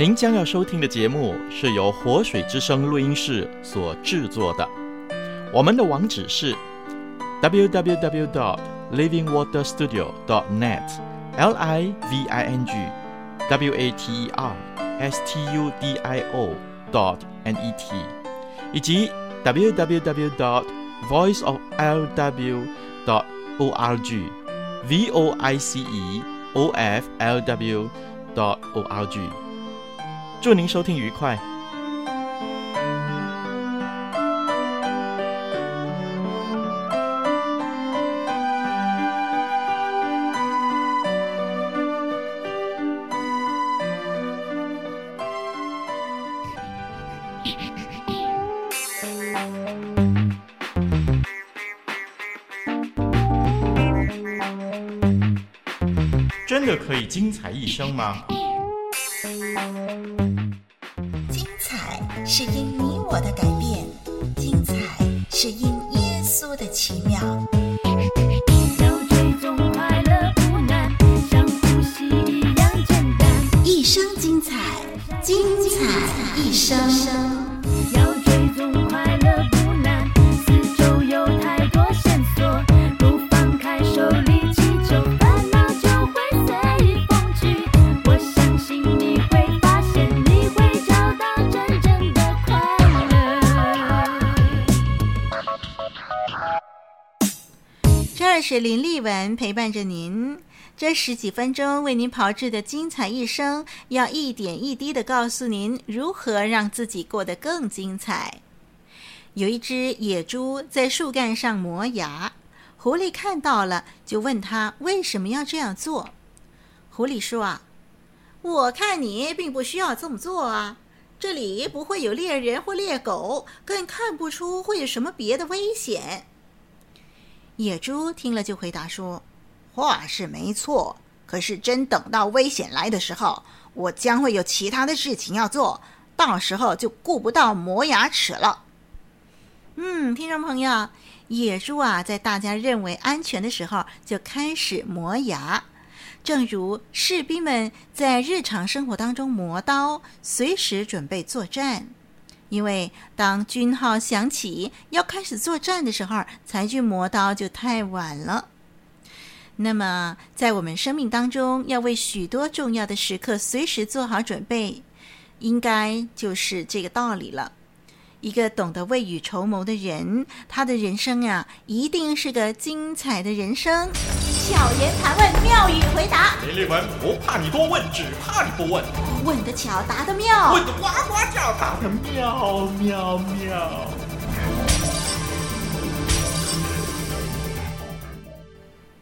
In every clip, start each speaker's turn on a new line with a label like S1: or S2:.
S1: 您将要收听的节目是由活水之声录音室所制作的。我们的网址是 www.dot livingwaterstudio.dot net l i v i n g w a t e r s t u d i o dot n e t，以及 www.dot voiceoflw.dot org v o i c e o f l w dot o r g。祝您收听愉快。真的可以精彩一生
S2: 吗？是因你我的改变，精彩是因耶稣的奇妙。这是林丽文陪伴着您，这十几分钟为您炮制的精彩一生，要一点一滴地告诉您如何让自己过得更精彩。有一只野猪在树干上磨牙，狐狸看到了，就问他为什么要这样做。狐狸说：“啊，我看你并不需要这么做啊，这里不会有猎人或猎狗，更看不出会有什么别的危险。”野猪听了就回答说：“话是没错，可是真等到危险来的时候，我将会有其他的事情要做，到时候就顾不到磨牙齿了。”嗯，听众朋友，野猪啊，在大家认为安全的时候就开始磨牙，正如士兵们在日常生活当中磨刀，随时准备作战。因为当军号响起要开始作战的时候，才去磨刀就太晚了。那么，在我们生命当中，要为许多重要的时刻随时做好准备，应该就是这个道理了。一个懂得未雨绸缪的人，他的人生呀，一定是个精彩的人生。巧言盘问，妙语回答。
S1: 雷立文不怕你多问，只怕你不问。
S2: 问得巧，答得妙。
S1: 问得呱呱叫，答得妙妙妙。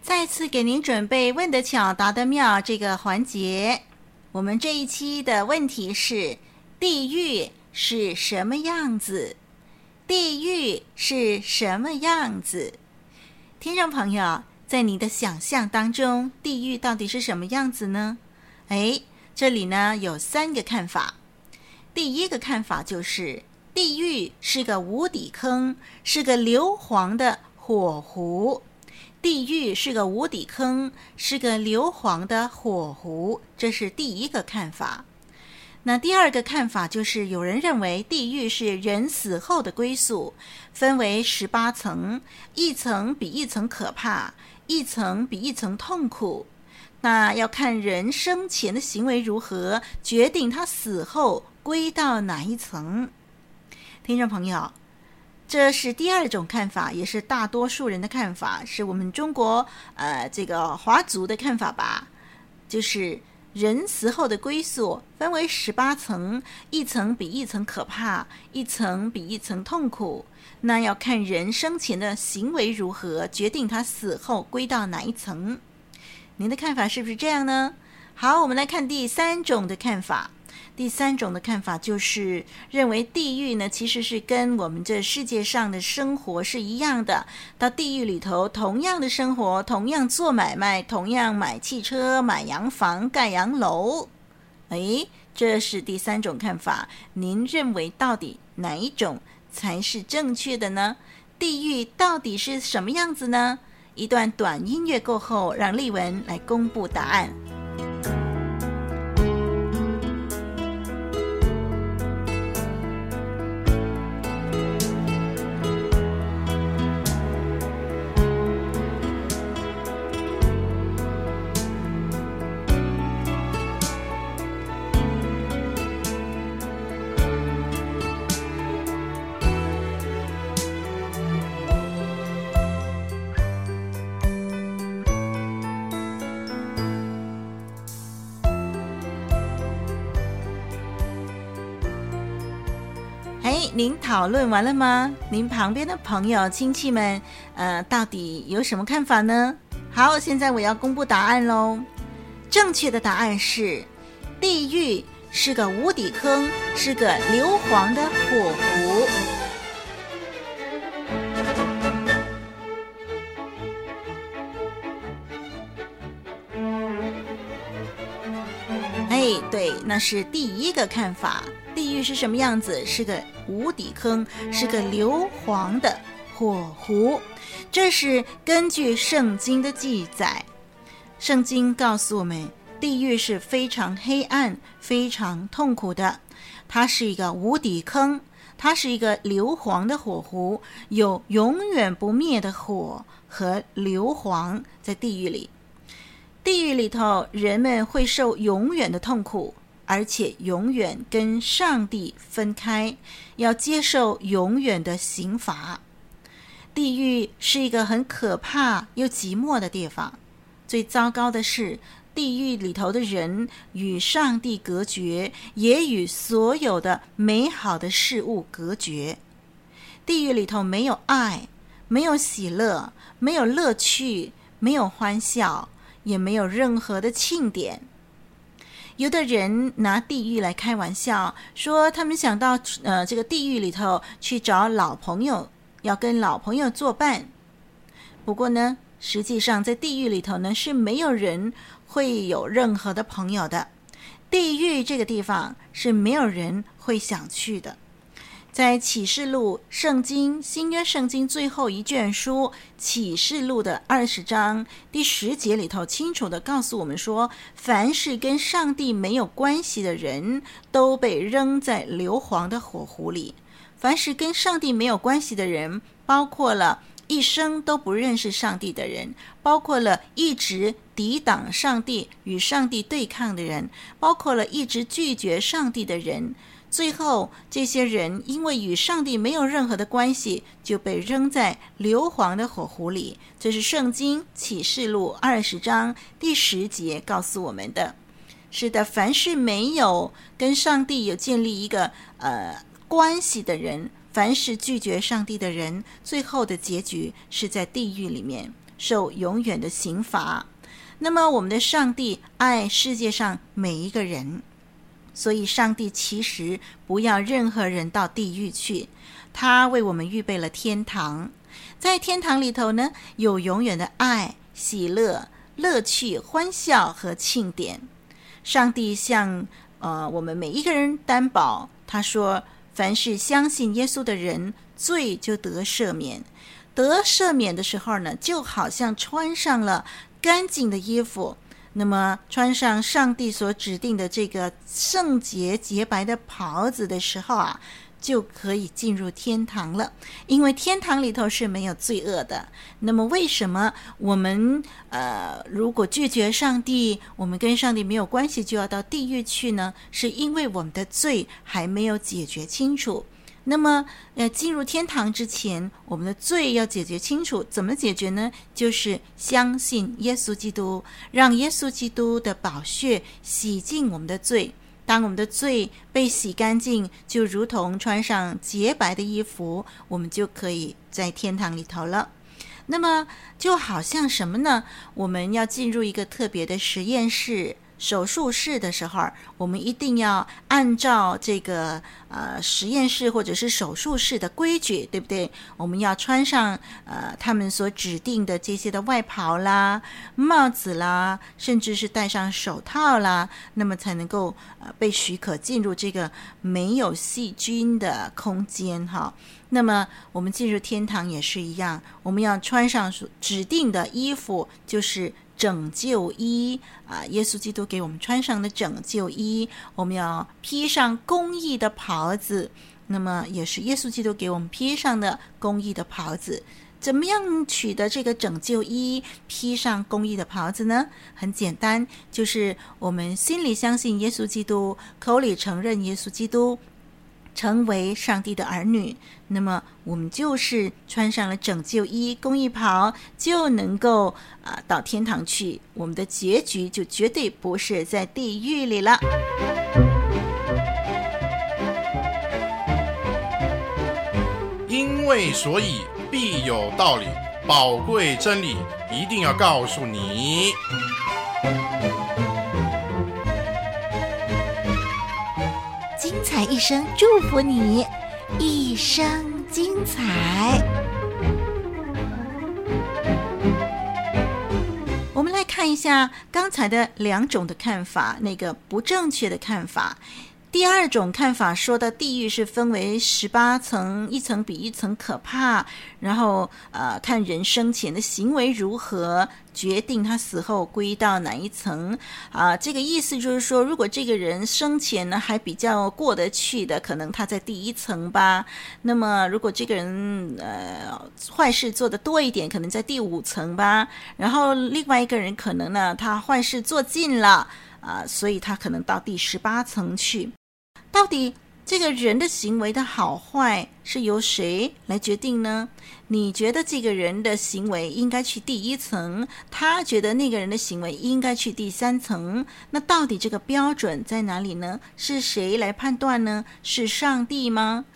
S2: 再次给您准备问得巧，答得妙这个环节。我们这一期的问题是：地狱是什么样子？地狱是什么样子？听众朋友，在你的想象当中，地狱到底是什么样子呢？哎，这里呢有三个看法。第一个看法就是，地狱是个无底坑，是个硫磺的火湖。地狱是个无底坑，是个硫磺的火湖，这是第一个看法。那第二个看法就是，有人认为地狱是人死后的归宿，分为十八层，一层比一层可怕，一层比一层痛苦。那要看人生前的行为如何，决定他死后归到哪一层。听众朋友，这是第二种看法，也是大多数人的看法，是我们中国呃这个华族的看法吧，就是。人死后的归宿分为十八层，一层比一层可怕，一层比一层痛苦。那要看人生前的行为如何，决定他死后归到哪一层。您的看法是不是这样呢？好，我们来看第三种的看法。第三种的看法就是认为地狱呢，其实是跟我们这世界上的生活是一样的。到地狱里头，同样的生活，同样做买卖，同样买汽车、买洋房、盖洋楼。诶，这是第三种看法。您认为到底哪一种才是正确的呢？地狱到底是什么样子呢？一段短音乐过后，让丽文来公布答案。哎，您讨论完了吗？您旁边的朋友、亲戚们，呃，到底有什么看法呢？好，现在我要公布答案喽。正确的答案是，地狱是个无底坑，是个硫磺的火湖。哎，对，那是第一个看法。地狱是什么样子？是个无底坑，是个硫磺的火湖。这是根据圣经的记载。圣经告诉我们，地狱是非常黑暗、非常痛苦的。它是一个无底坑，它是一个硫磺的火湖，有永远不灭的火和硫磺在地狱里。地狱里头，人们会受永远的痛苦。而且永远跟上帝分开，要接受永远的刑罚。地狱是一个很可怕又寂寞的地方。最糟糕的是，地狱里头的人与上帝隔绝，也与所有的美好的事物隔绝。地狱里头没有爱，没有喜乐，没有乐趣，没有欢笑，也没有任何的庆典。有的人拿地狱来开玩笑，说他们想到呃这个地狱里头去找老朋友，要跟老朋友作伴。不过呢，实际上在地狱里头呢是没有人会有任何的朋友的。地狱这个地方是没有人会想去的。在启示录圣经新约圣经最后一卷书启示录的二十章第十节里头，清楚地告诉我们说，凡是跟上帝没有关系的人，都被扔在硫磺的火湖里。凡是跟上帝没有关系的人，包括了一生都不认识上帝的人，包括了一直抵挡上帝与上帝对抗的人，包括了一直拒绝上帝的人。最后，这些人因为与上帝没有任何的关系，就被扔在硫磺的火湖里。这是圣经启示录二十章第十节告诉我们的。是的，凡是没有跟上帝有建立一个呃关系的人，凡是拒绝上帝的人，最后的结局是在地狱里面受永远的刑罚。那么，我们的上帝爱世界上每一个人。所以，上帝其实不要任何人到地狱去，他为我们预备了天堂。在天堂里头呢，有永远的爱、喜乐、乐趣、欢笑和庆典。上帝向呃我们每一个人担保，他说：凡是相信耶稣的人，罪就得赦免。得赦免的时候呢，就好像穿上了干净的衣服。那么穿上上帝所指定的这个圣洁洁白的袍子的时候啊，就可以进入天堂了。因为天堂里头是没有罪恶的。那么为什么我们呃如果拒绝上帝，我们跟上帝没有关系，就要到地狱去呢？是因为我们的罪还没有解决清楚。那么，呃，进入天堂之前，我们的罪要解决清楚。怎么解决呢？就是相信耶稣基督，让耶稣基督的宝血洗净我们的罪。当我们的罪被洗干净，就如同穿上洁白的衣服，我们就可以在天堂里头了。那么，就好像什么呢？我们要进入一个特别的实验室。手术室的时候，我们一定要按照这个呃实验室或者是手术室的规矩，对不对？我们要穿上呃他们所指定的这些的外袍啦、帽子啦，甚至是戴上手套啦，那么才能够呃被许可进入这个没有细菌的空间哈。那么我们进入天堂也是一样，我们要穿上指定的衣服，就是。拯救衣啊，耶稣基督给我们穿上的拯救衣，我们要披上公义的袍子。那么，也是耶稣基督给我们披上的公义的袍子。怎么样取得这个拯救衣，披上公义的袍子呢？很简单，就是我们心里相信耶稣基督，口里承认耶稣基督。成为上帝的儿女，那么我们就是穿上了拯救衣、公益袍，就能够啊、到天堂去。我们的结局就绝对不是在地狱里了。
S3: 因为所以必有道理，宝贵真理一定要告诉你。
S2: 一生，祝福你一生精彩。我们来看一下刚才的两种的看法，那个不正确的看法。第二种看法说的地狱是分为十八层，一层比一层可怕，然后呃，看人生前的行为如何，决定他死后归到哪一层啊、这个意思就是说，如果这个人生前呢还比较过得去的，可能他在第一层吧。那么如果这个人呃坏事做得多一点，可能在第五层吧。然后另外一个人可能呢，他坏事做尽了啊、所以他可能到第十八层去。到底这个人的行为的好坏是由谁来决定呢？你觉得这个人的行为应该去第一层，他觉得那个人的行为应该去第三层。那到底这个标准在哪里呢？是谁来判断呢？是上帝吗？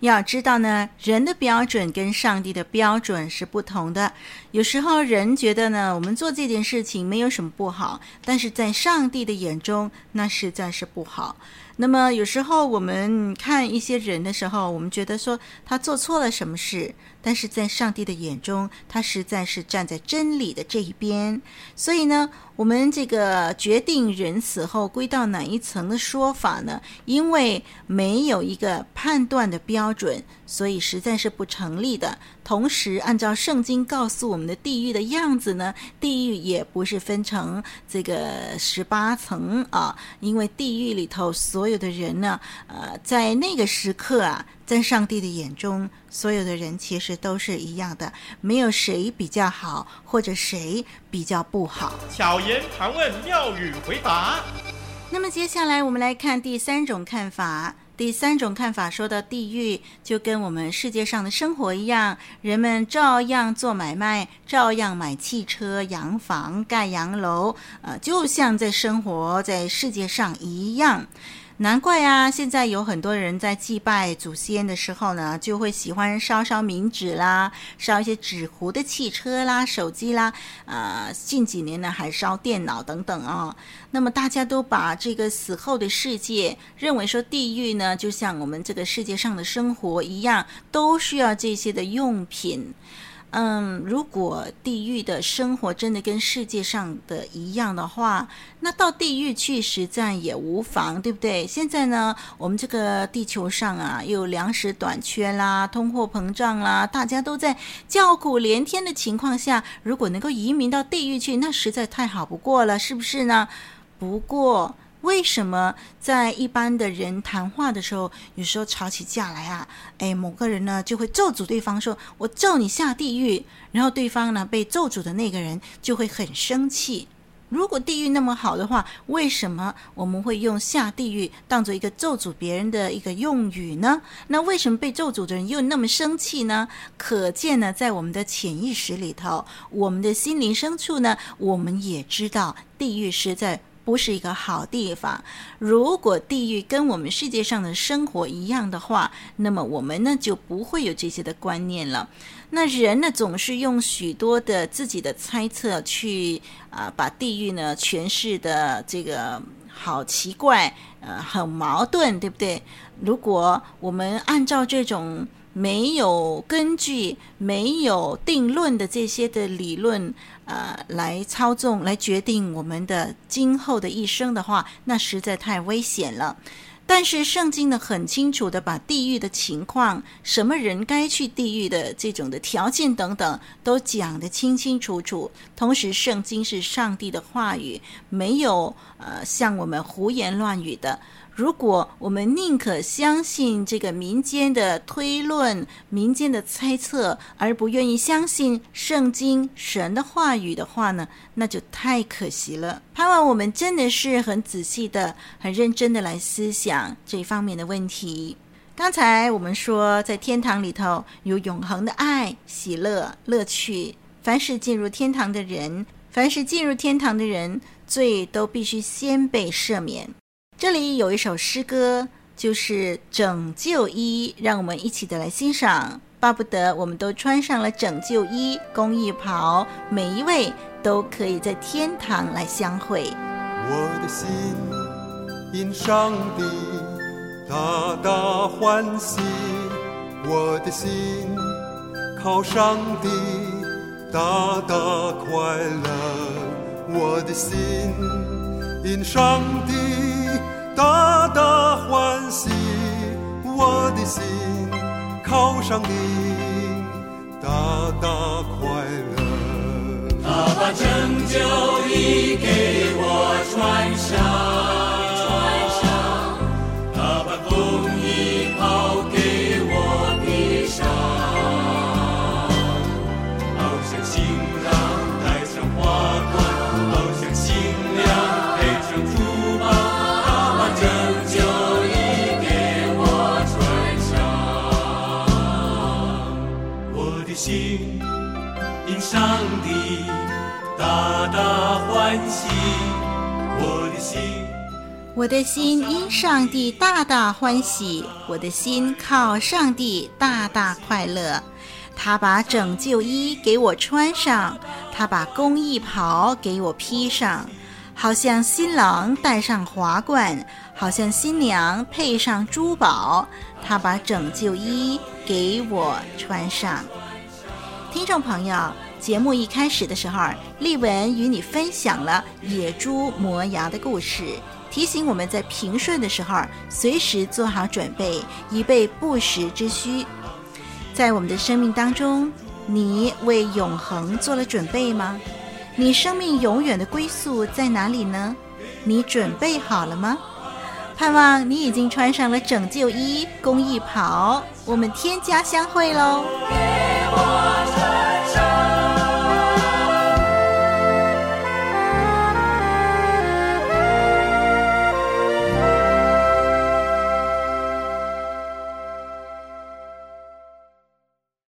S2: 要知道呢，人的标准跟上帝的标准是不同的。有时候人觉得呢，我们做这件事情没有什么不好，但是在上帝的眼中，那实在是不好。那么有时候我们看一些人的时候，我们觉得说他做错了什么事，但是在上帝的眼中，他实在是站在真理的这一边。所以呢，我们这个决定人死后归到哪一层的说法呢，因为没有一个判断的标准，所以实在是不成立的。同时，按照圣经告诉我们的地狱的样子呢，地狱也不是分成这个十八层啊，因为地狱里头所有的人呢，呃，在那个时刻啊，在上帝的眼中，所有的人其实都是一样的，没有谁比较好，或者谁比较不好。
S1: 巧言盘问，妙语回答。
S2: 那么接下来我们来看第三种看法。第三种看法说到地狱就跟我们世界上的生活一样，人们照样做买卖，照样买汽车、洋房、盖洋楼，呃，就像在生活在世界上一样。难怪啊！现在有很多人在祭拜祖先的时候呢，就会喜欢烧烧冥纸啦，烧一些纸糊的汽车啦、手机啦，啊、呃，近几年呢还烧电脑等等啊。那么大家都把这个死后的世界认为说地狱呢，就像我们这个世界上的生活一样，都需要这些的用品。嗯，如果地狱的生活真的跟世界上的一样的话，那到地狱去实在也无妨，对不对？现在呢，我们这个地球上啊，又粮食短缺啦，通货膨胀啦，大家都在叫苦连天的情况下，如果能够移民到地狱去，那实在太好不过了，是不是呢？不过。为什么在一般的人谈话的时候，有时候吵起架来啊？哎，某个人呢就会咒诅对方说，我咒你下地狱。然后对方呢被咒诅的那个人就会很生气。如果地狱那么好的话，为什么我们会用下地狱当做一个咒诅别人的一个用语呢？那为什么被咒诅的人又那么生气呢？可见呢，在我们的潜意识里头，我们的心灵深处呢，我们也知道地狱是在。不是一个好地方。如果地狱跟我们世界上的生活一样的话，那么我们呢就不会有这些的观念了。那人呢总是用许多的自己的猜测去啊、把地狱呢诠释的这个好奇怪，呃，很矛盾，对不对？如果我们按照这种。没有根据、没有定论的这些的理论，呃，来操纵、来决定我们的今后的一生的话，那实在太危险了。但是圣经呢，很清楚的把地狱的情况、什么人该去地狱的这种的条件等等，都讲得清清楚楚。同时，圣经是上帝的话语，没有呃像我们胡言乱语的。如果我们宁可相信这个民间的推论、民间的猜测，而不愿意相信圣经神的话语的话呢，那就太可惜了。盼望我们真的是很仔细的、很认真的来思想这方面的问题。刚才我们说，在天堂里头有永恒的爱、喜乐、乐趣。凡是进入天堂的人，凡是进入天堂的人，罪都必须先被赦免。这里有一首诗歌，就是拯救衣，让我们一起的来欣赏。巴不得我们都穿上了拯救衣、公益袍，每一位都可以在天堂来相会。
S4: 我的心因上帝大大欢喜，我的心靠上帝大大快乐，我的心因上帝大大欢喜，我的心靠上你大大快乐。
S5: 他把拯救已给欢喜，我的心，
S2: 我的心因上帝大大欢喜，我的心靠上帝大大快乐。他把拯救衣给我穿上，他把公义袍给我披上，好像新郎戴上华冠，好像新娘配上珠宝。他把拯救衣给我穿上。听众朋友。节目一开始的时候，丽文与你分享了野猪磨牙的故事，提醒我们在平顺的时候，随时做好准备，以备不时之需。在我们的生命当中，你为永恒做了准备吗？你生命永远的归宿在哪里呢？你准备好了吗？盼望你已经穿上了拯救衣、公益袍，我们天家相会喽！